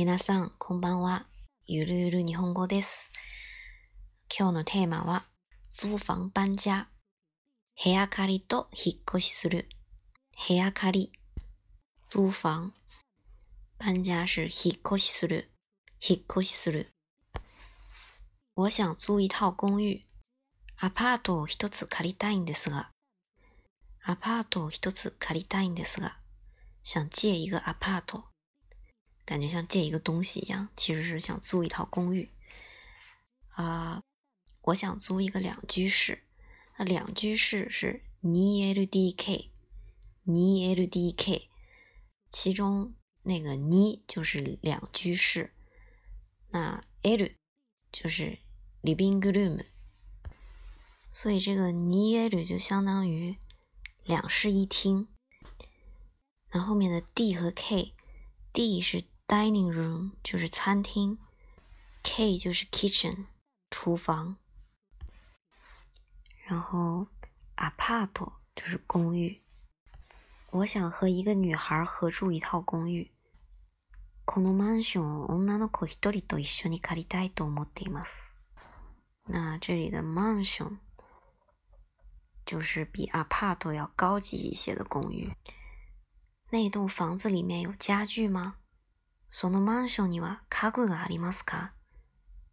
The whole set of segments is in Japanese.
皆さん、こんばんは。ゆるゆる日本語です。今日のテーマは、租房搬家。部屋借りと引っ越しする。部屋借り。租房。搬家是引っ越しする。引っ越しする。我想租一套公寓。アパートを一つ借りたいんですが。アパートを一つ借りたいんですが。想借一个 apart，感觉像借一个东西一样，其实是想租一套公寓。啊、我想租一个两居室。那两居室是 2LDK，2LDK，其中那个2就是两居室，那 L 就是 living room，所以这个 2L 就相当于两室一厅。那后面的 D 和 K，D 是 dining room，就是餐厅；K 就是 kitchen，厨房。然后 apart 就是公寓。我想和一个女孩合住一套公寓。このマンションを女の子一人と一緒に借りたいと思っています。那这里的 mansion 就是比 apart 要高级一些的公寓。那栋房子里面有家具吗？ そのマンションには家具がありますか？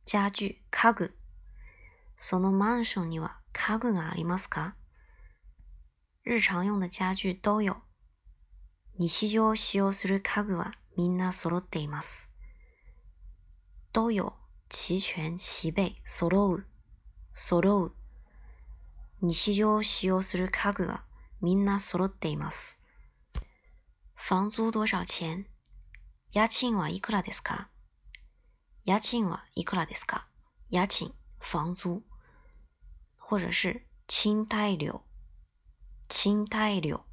家具、家具。そのマンションには家具がありますか？日常用的家具都有。日常使用する家具はみんな揃っています。都有、齐全、齐備、揃う、揃う。日常使用する家具はみんな揃っています。房租多少钱？家賃はいくらですか？家賃はいくらですか？家賃、房租，或者是賃貸料，賃貸料。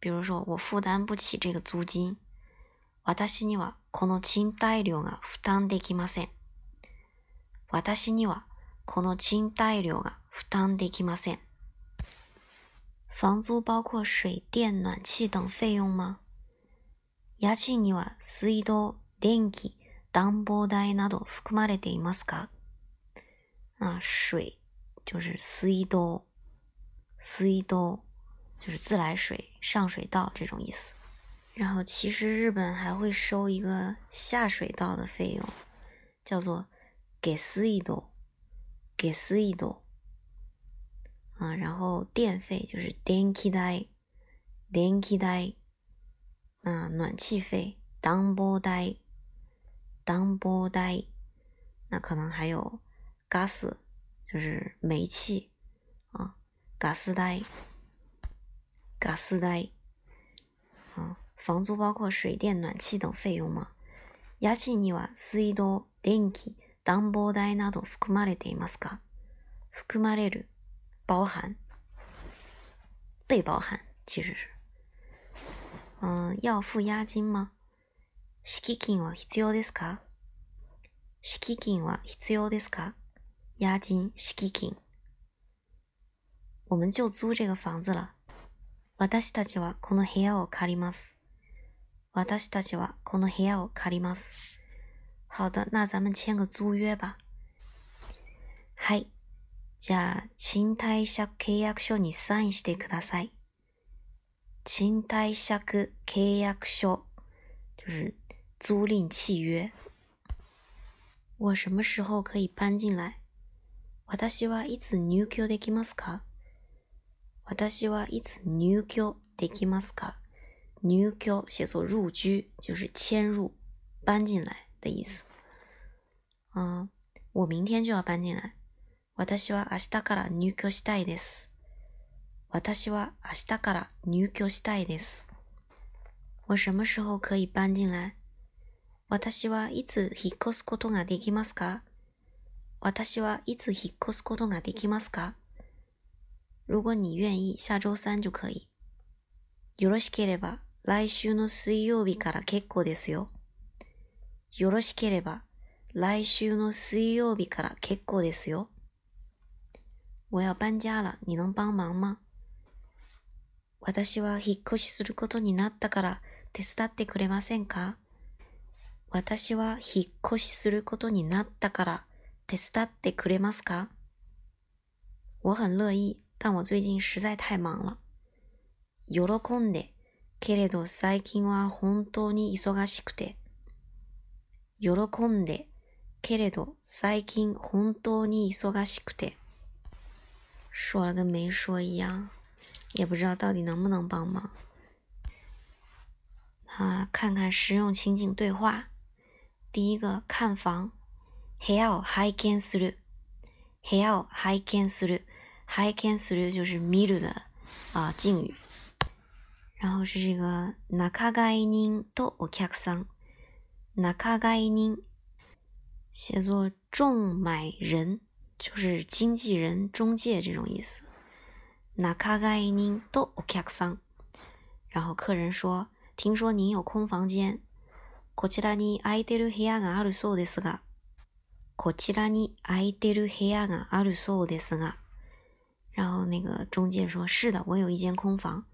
比如说，我負擔不起這個租金。私にはこの賃貸料が負擔できません。私にはこの賃貸料が負擔できません。房租包括水電、暖氣等費用嗎？家賃には水道、電気、暖房代など含まれていますか？啊，水就是水道，水道就是自来水、上水道这种意思。然后其实日本还会收一个下水道的费用，叫做给水道，给水道。啊，然后电费就是電気代，電気代。啊，暖气费暖房代，暖房代。那可能还有 gas，就是煤气啊，gas 代，gas 代。啊，房租包括水電、暖氣等費用嗎？家賃には水道、電気、暖房代など含まれていますか？含まれる。包含，被包含，其实是， 嗯，要付押金吗？敷金は必要ですか？敷金は必要ですか？押金、敷金。我们就租这个房子了。私たちはこの部屋を借ります。私たちはこの部屋を借ります。好的，那咱们签个租約吧。はい。じゃあ、賃貸借契約書にサインしてください。賃貸借契約書就是租賃契約。我什麼時候可以搬進來？私はいつ入居できますか？私はいつ入居できますか？入居寫作入居，就是遷入、搬進來的意思。嗯，我明天就要搬進來。私は明日から入居したいです。 私は明日から入居したいです。我什麼時候可以搬進來？私はいつ引っ越すことができますか？私はいつ引っ越すことができますか？如果你願意，下周三就可以。よろしければ来週の水曜日から結構ですよ。よろしければ来週の水曜日から結構ですよ。我要搬家了，你能幫忙嗎？私は引っ越しすることになったから手伝ってくれませんか？私は引っ越しすることになったから手伝ってくれますか？我很乐意，但我最近实在太忙了。喜んで、けれど最近は本当に忙しくて。喜んで、けれど最近本当に忙しくて。说了。跟没说一样，也不知道到底能不能帮忙。啊，看看实用情景对话。第一个，看房。部屋を拝見する。部屋を拝見する。拝見する就是見る的啊敬语。然后是这个仲買人とお客さん。仲買人写作仲买人。就是经纪人、中介这种意思。 那卡盖您？都 OK 桑。然后客人说：“听说您有空房间。”こちらに空いてる部屋があるそうですが。こちらに空いてる部屋があるそうですが。然后那个中介说：“是的，我有一间空房。”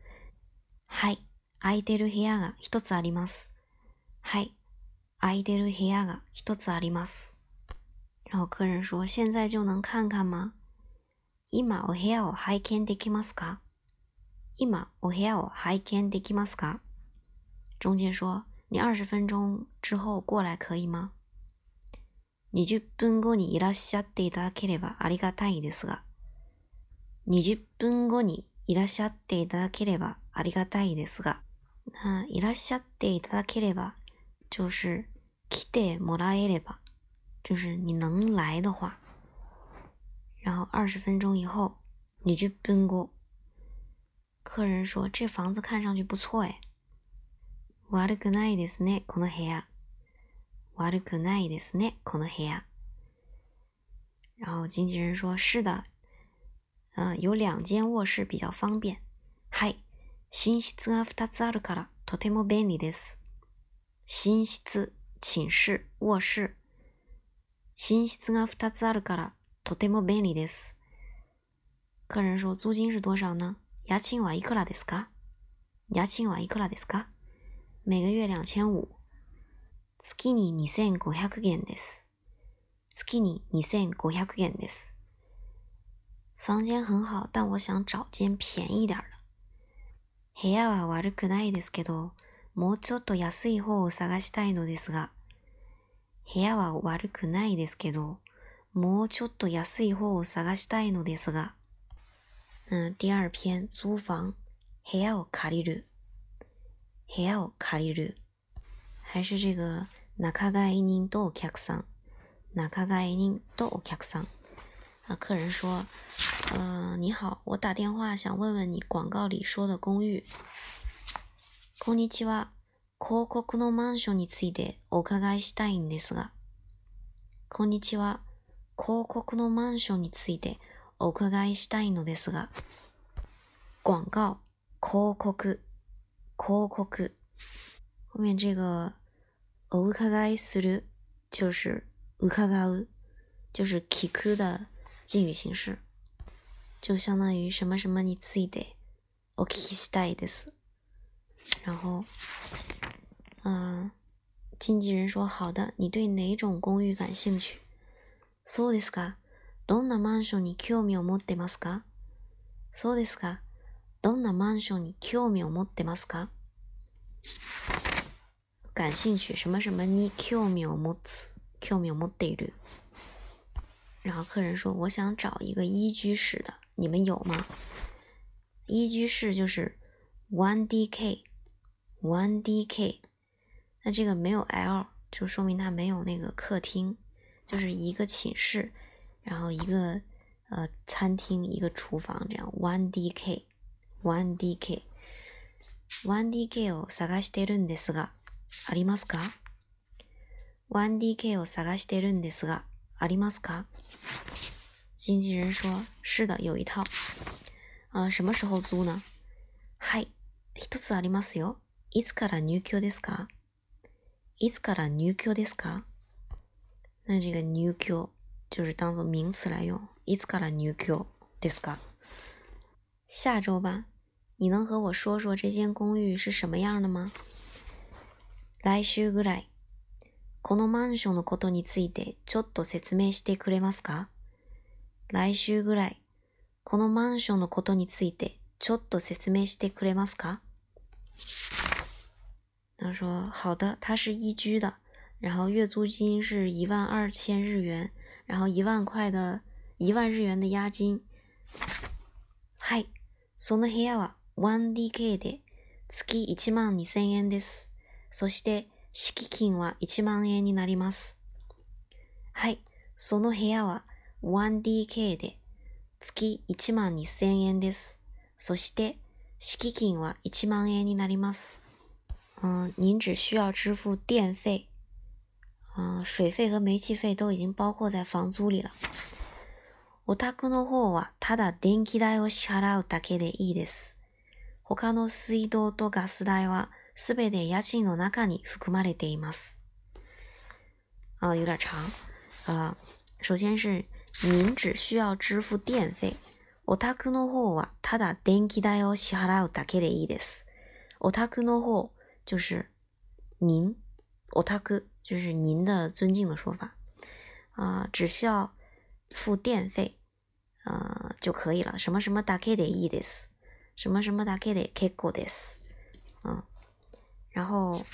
はい、空いてる部屋が一つあります。はい、空いてる部屋が一つあります。然后客人说：“现在就能看看吗？”今お部屋を拝見できますか？今お部屋を拝見できますか？中介说：“你二十分钟之后过来可以吗？”二十分後にいらっしゃっていただければありがたいですが。二十分後にいらっしゃっていただければありがたいですが。那いらっしゃっていただければ就是来てもらえれば。就是你能来的话，然后二十分钟以后你就奔过。客人说：“这房子看上去不错哎。”悪くないですね、この部屋。悪くないですね、この部屋。然后经纪人说：“是的，嗯，有两间卧室比较方便。”はい、寝室が二つあるからとても便利です。寝室、寝室、卧室。寝室が二つあるから とても便利です。客人说租金是多少呢？家賃はいくらですか？家賃はいくらですか？每个月两千五。月に二千五百元です。月に二千五百元です。房間很好，但我想找間便宜点的。部屋は悪くないですけど、もうちょっと安い方を探したいのですが。部屋は悪くないですけど、もうちょっと安い方を探したいのですが。嗯，第二篇租房，部屋を借りる，部屋を借りる，还是这个仲買人とお客さん，仲買人とお客さん。啊，客人说，嗯呃，你好，我打电话想问问你广告里说的公寓。こんにちは。広告のマンションについてお伺いしたいんですが。こんにちは。広告のマンションについてお伺いしたいのですが。广告、広告、広告。后面这个お伺いする就是伺う，就是聞く的敬语形式，就相当于什么什么についてお聞きしたいです。然后。嗯，经纪人说：“好的，你对哪种公寓感兴趣？”そうですか。どんなマンションに興味を持ってますか？そうですか。どんなマンションに興味を持ってますか？感兴趣什么什么に興味を持つ？興味を持っている。然后客人说：“我想找一个一居室的，你们有吗？”一居室就是 one DK，one DK。那这个没有 L，就说明它没有那个客厅， 就是一个寝室，然后一个呃餐厅，一个厨房这样。One DK，One DK，One DK を探してるんですが、ありますか？One DK を探してるんですが、ありますか？经纪人说：“是的，有一套。呃，什么时候租呢？”はい、一つありますよ。いつから入居ですか？いつから入居ですか？那这个入居就是当做名词来用。いつから入居ですか？下周吧。你能和我说说这间公寓是什么样的吗？来週ぐらい。このマンションのことについてちょっと説明してくれますか？来週ぐらい、このマンションのことについてちょっと説明してくれますか？他说：“好的，它是一居的，然后月租金是一万二千日元，然后一万块的一万日元的押金。”はい、その部屋は 1DK で月1万2000円です。そして敷金は1万円になります。はい、その部屋は 1DK で月1万2000円です。そして敷金は1万円になります。嗯，您只需要支付电费，水费和煤气费都已经包括在房租里了。お宅の方はただ電気代を支払うだけでいいです。他の水道とガス代はすべて家賃の中に含まれています。啊，有点长。啊，首先是您只需要支付电费。お宅の方はただ電気代を支払うだけでいいです。お宅の方就是您，お宅就是您的尊敬的说法。啊，只需要付电费，呃就可以了。什么什么だけでいいです。什么什么だけで結構です。嗯。然后，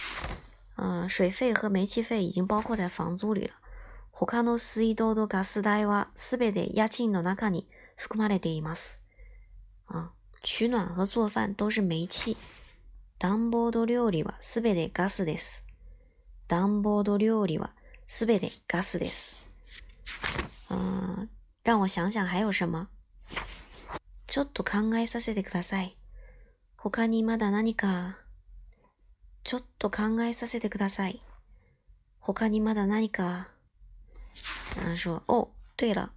呃，水费和煤气费已经包括在房租里了。他の水道とガス代はすべて家賃の中に含まれています。啊，取暖和做饭都是煤气。暖房と料理はすべてガスです。 暖房と料理はすべてガスです。嗯，让我想想还有什么？ちょっと考えさせてください。他にまだ何か？ちょっと考えさせてください。他にまだ何か？他说：“哦，对了，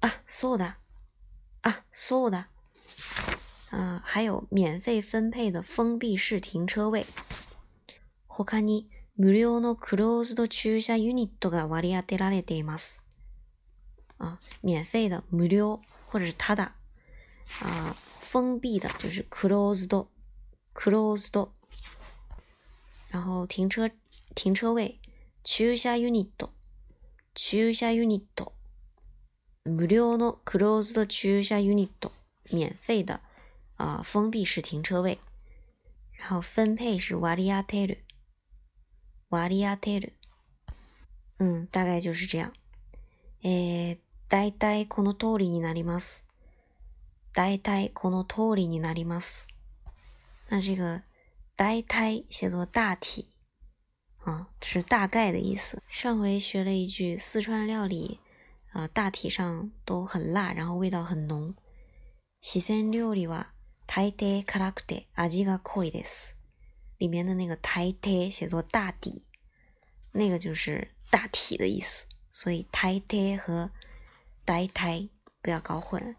啊，そうだ，啊，そうだ。啊，还有免费分配的封闭式停车位。他に無料のクローズド駐車ユニットが割り当てられています。啊，免费的無料或者是ただ。啊，封闭的就是 closed，closed。然后停车停车位駐車ユニット駐車ユニット無料のクローズド駐車ユニット免费的啊、呃、封闭式停车位。然后分配是割り当てる割り当てる嗯，大概就是这样。えー、大体この通りになります。大体この通りになります。那这个呆胎写作大体，啊，是大概的意思。上回学了一句四川料理，啊，大体上都很辣，然后味道很浓。四川料理は大抵辛くて味が濃いです。里面的那个大抵写作大底，那个就是大体的意思。所以大抵和大体不要搞混，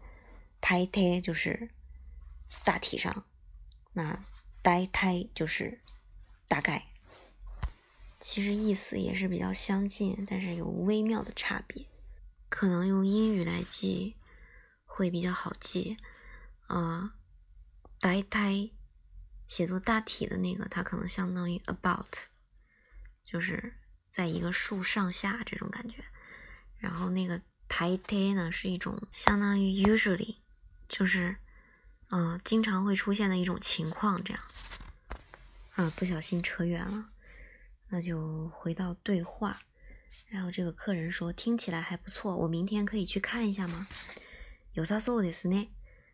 大抵就是大体上，那。呆胎就是大概，其实意思也是比较相近，但是有微妙的差别。可能用英语来记会比较好记。呃，呆胎写作大体的那个，它可能相当于 about，就是在一个树上下这种感觉。然后那个台胎呢，是一种相当于 usually，就是。嗯，经常会出现的一种情况，这样，啊，不小心扯远了，那就回到对话。然后这个客人说：“听起来还不错，我明天可以去看一下吗？”良さそうですね。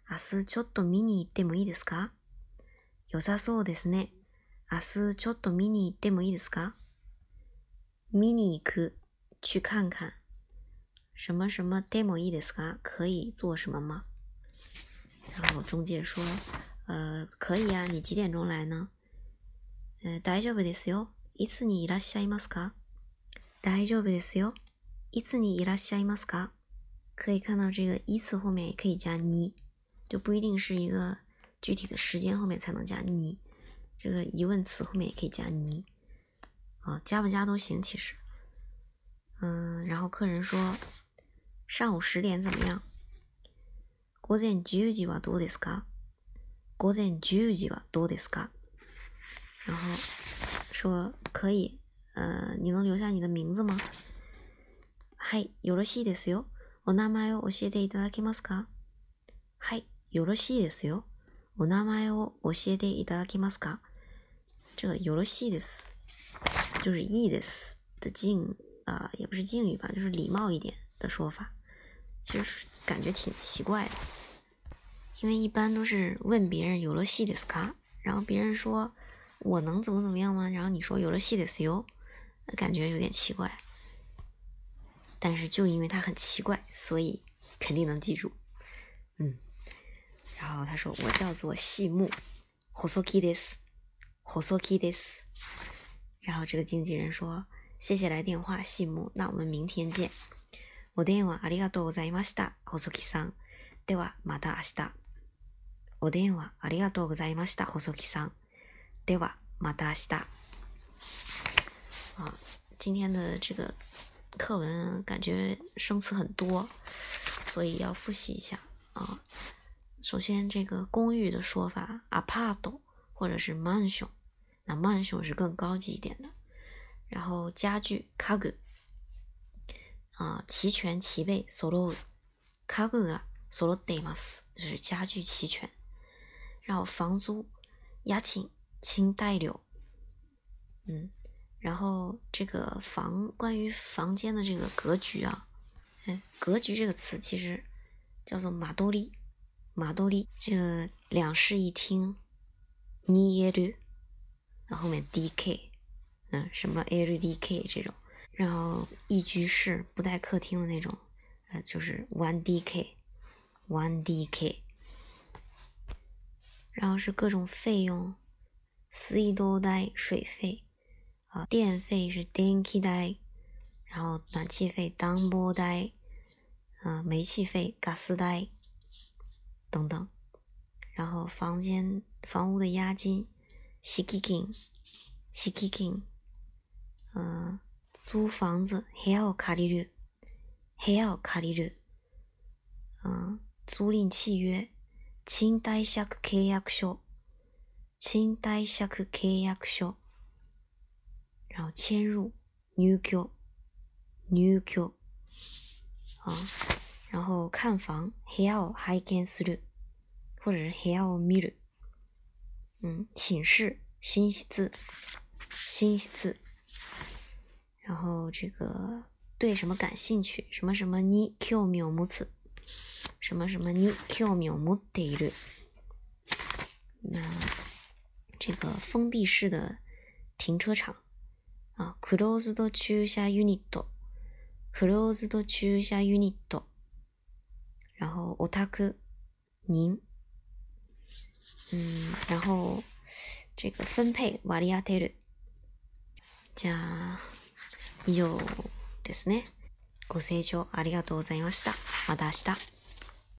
明日ちょっと見に行ってもいいですか？ 良さそうですね。明日ちょっと見に行ってもいいですか？見に行く，去看看。什么什么でもいいですか？可以做什么吗？然后中介说：“呃，可以啊，你几点钟来呢？”呃，大丈夫ですよ。いつにいらっしゃいますか？大丈夫ですよ。いつにいらっしゃいますか？可以看到这个一次后面也可以加你，就不一定是一个具体的时间后面才能加你。这个疑问词后面也可以加你，啊，加不加都行，其实。嗯，然后客人说：“上午十点怎么样？”午前10時はどうですか午前10時はどうですか然后说可以， 呃，你能留下你的名字吗？はい、よろしいですよ。お名前を教えていただけますか？はい、よろしいですよ。 お名前を教えていただけますか？这个よろしいです，就是いいです的敬啊，也不是敬语吧，就是礼貌一点的说法。其实感觉挺奇怪的，因为一般都是问别人有了西的斯卡，然后别人说我能怎么怎么样吗？然后你说有了西的斯哟，感觉有点奇怪。但是就因为它很奇怪，所以肯定能记住。嗯， 然后他说我叫做细木，hosoki des，hosoki des。然后这个经纪人说谢谢来电话，细木，那我们明天见。お電話ありがとうございました、細木さん。では、また明日。お電話ありがとうございました、細木さん。では、また明日。啊，今天的这个课文感觉生词很多，所以要复习一下啊。 首先，这个公寓的说法，apart 或者是 mansion，那 mansion 是更高级一点的。然后家具，kagu。啊，齐全齐备，solo，家具が揃っています，就是家具齐全。然后房租，家賃、賃貸料，嗯，然后这个房，关于房间的这个格局啊，哎，格局这个词其实叫做马多利， 马多利，这个两室一厅，ni l，然后后面 dk，嗯，什么 ldk 这种。然后一居室不带客厅的那种，呃，就是 one DK，one DK。然后是各种费用，水道代水费，啊，电费是電気代，然后暖气费暖房代，啊，煤气费ガス代等等。然后房间房屋的押金，敷金，敷金，嗯。租房子，部屋を借りる，部屋を借りる。嗯，租赁契约，賃貸借契約書，賃貸借契約書。然后迁入，入居，入居。啊， 然后看房，部屋を拝見する，或者是部屋を見る。嗯，寝室，寝室，寝室。然后这个对什么感兴趣？什么什么你 Q 秒木子，什么什么你 Q 秒木得了。那这个封闭式的停车场啊，closed 駐車 unit，closed 駐車 unit。 然后 otaku 您，嗯，然后这个分配割り当てる。じゃあ。以上ですね。ご清聴ありがとうございました。また明日。